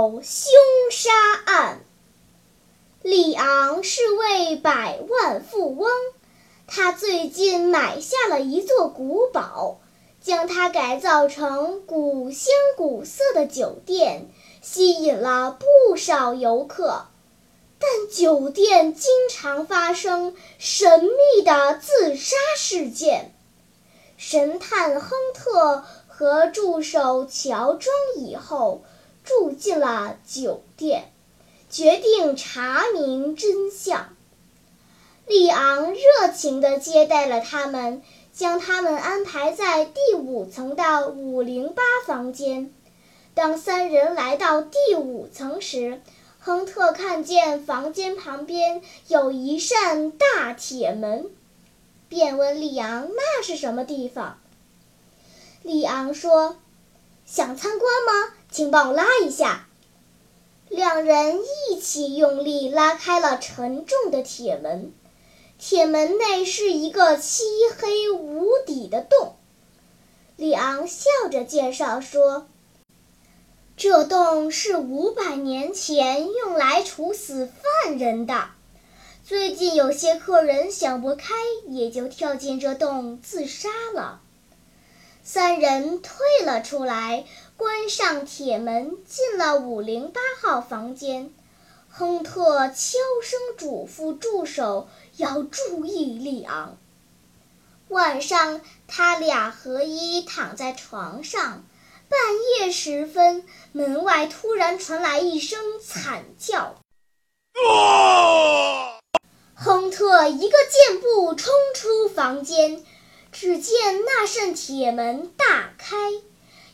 堡凶杀案。里昂是位百万富翁。他最近买下了一座古堡，将它改造成古香古色的酒店，吸引了不少游客。但酒店经常发生神秘的自杀事件。神探亨特和助手乔装以后，了酒店，决定查明真相。里昂热情地接待了他们，将他们安排在第五层的五零八房间。当三人来到第五层时，亨特看见房间旁边有一扇大铁门，便问里昂：“那是什么地方？”里昂说：“想参观吗？请帮我拉一下。”两人一起用力拉开了沉重的铁门。铁门内是一个漆黑无底的洞。里昂笑着介绍说：“这洞是五百年前用来处死犯人的。最近有些客人想不开，也就跳进这洞自杀了。”三人退了出来，关上铁门，进了五零八号房间。亨特悄声嘱咐助手要注意里昂。晚上，他俩合衣躺在床上。半夜时分，门外突然传来一声惨叫。亨特一个箭步冲出房间，只见那扇铁门大开。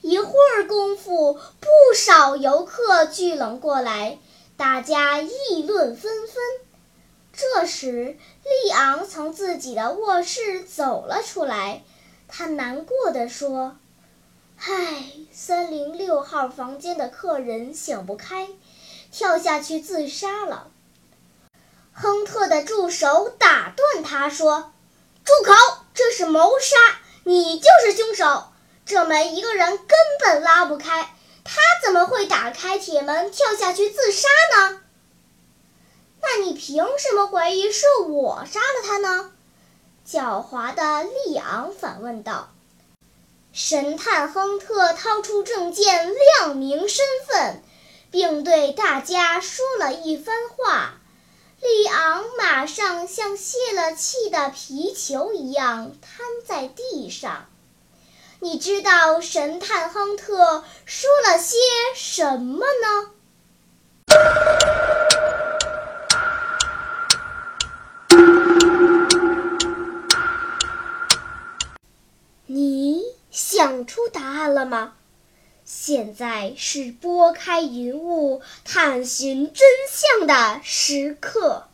一会儿功夫，不少游客聚拢过来。大家议论纷纷。这时，利昂从自己的卧室走了出来，他难过的说：“唉，三零六号房间的客人想不开，跳下去自杀了。”亨特的助手打断他说：“住口！这是谋杀，你就是凶手。这门一个人根本拉不开。”他怎么会打开铁门跳下去自杀呢？那你凭什么怀疑是我杀了他呢？狡猾的利昂反问道。神探亨特掏出证件亮明身份，并对大家说了一番话。利昂马上像泄了气的皮球一样瘫在地上。你知道神探亨特说了些什么呢？你想出答案了吗？现在是拨开云雾探寻真相的时刻。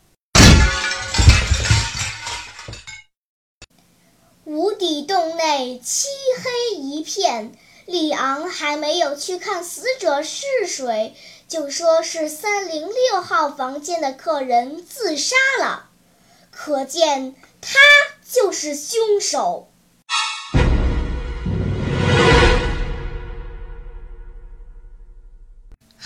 无底洞内漆黑一片，里昂还没有去看死者是谁，就说是三零六号房间的客人自杀了，可见他就是凶手。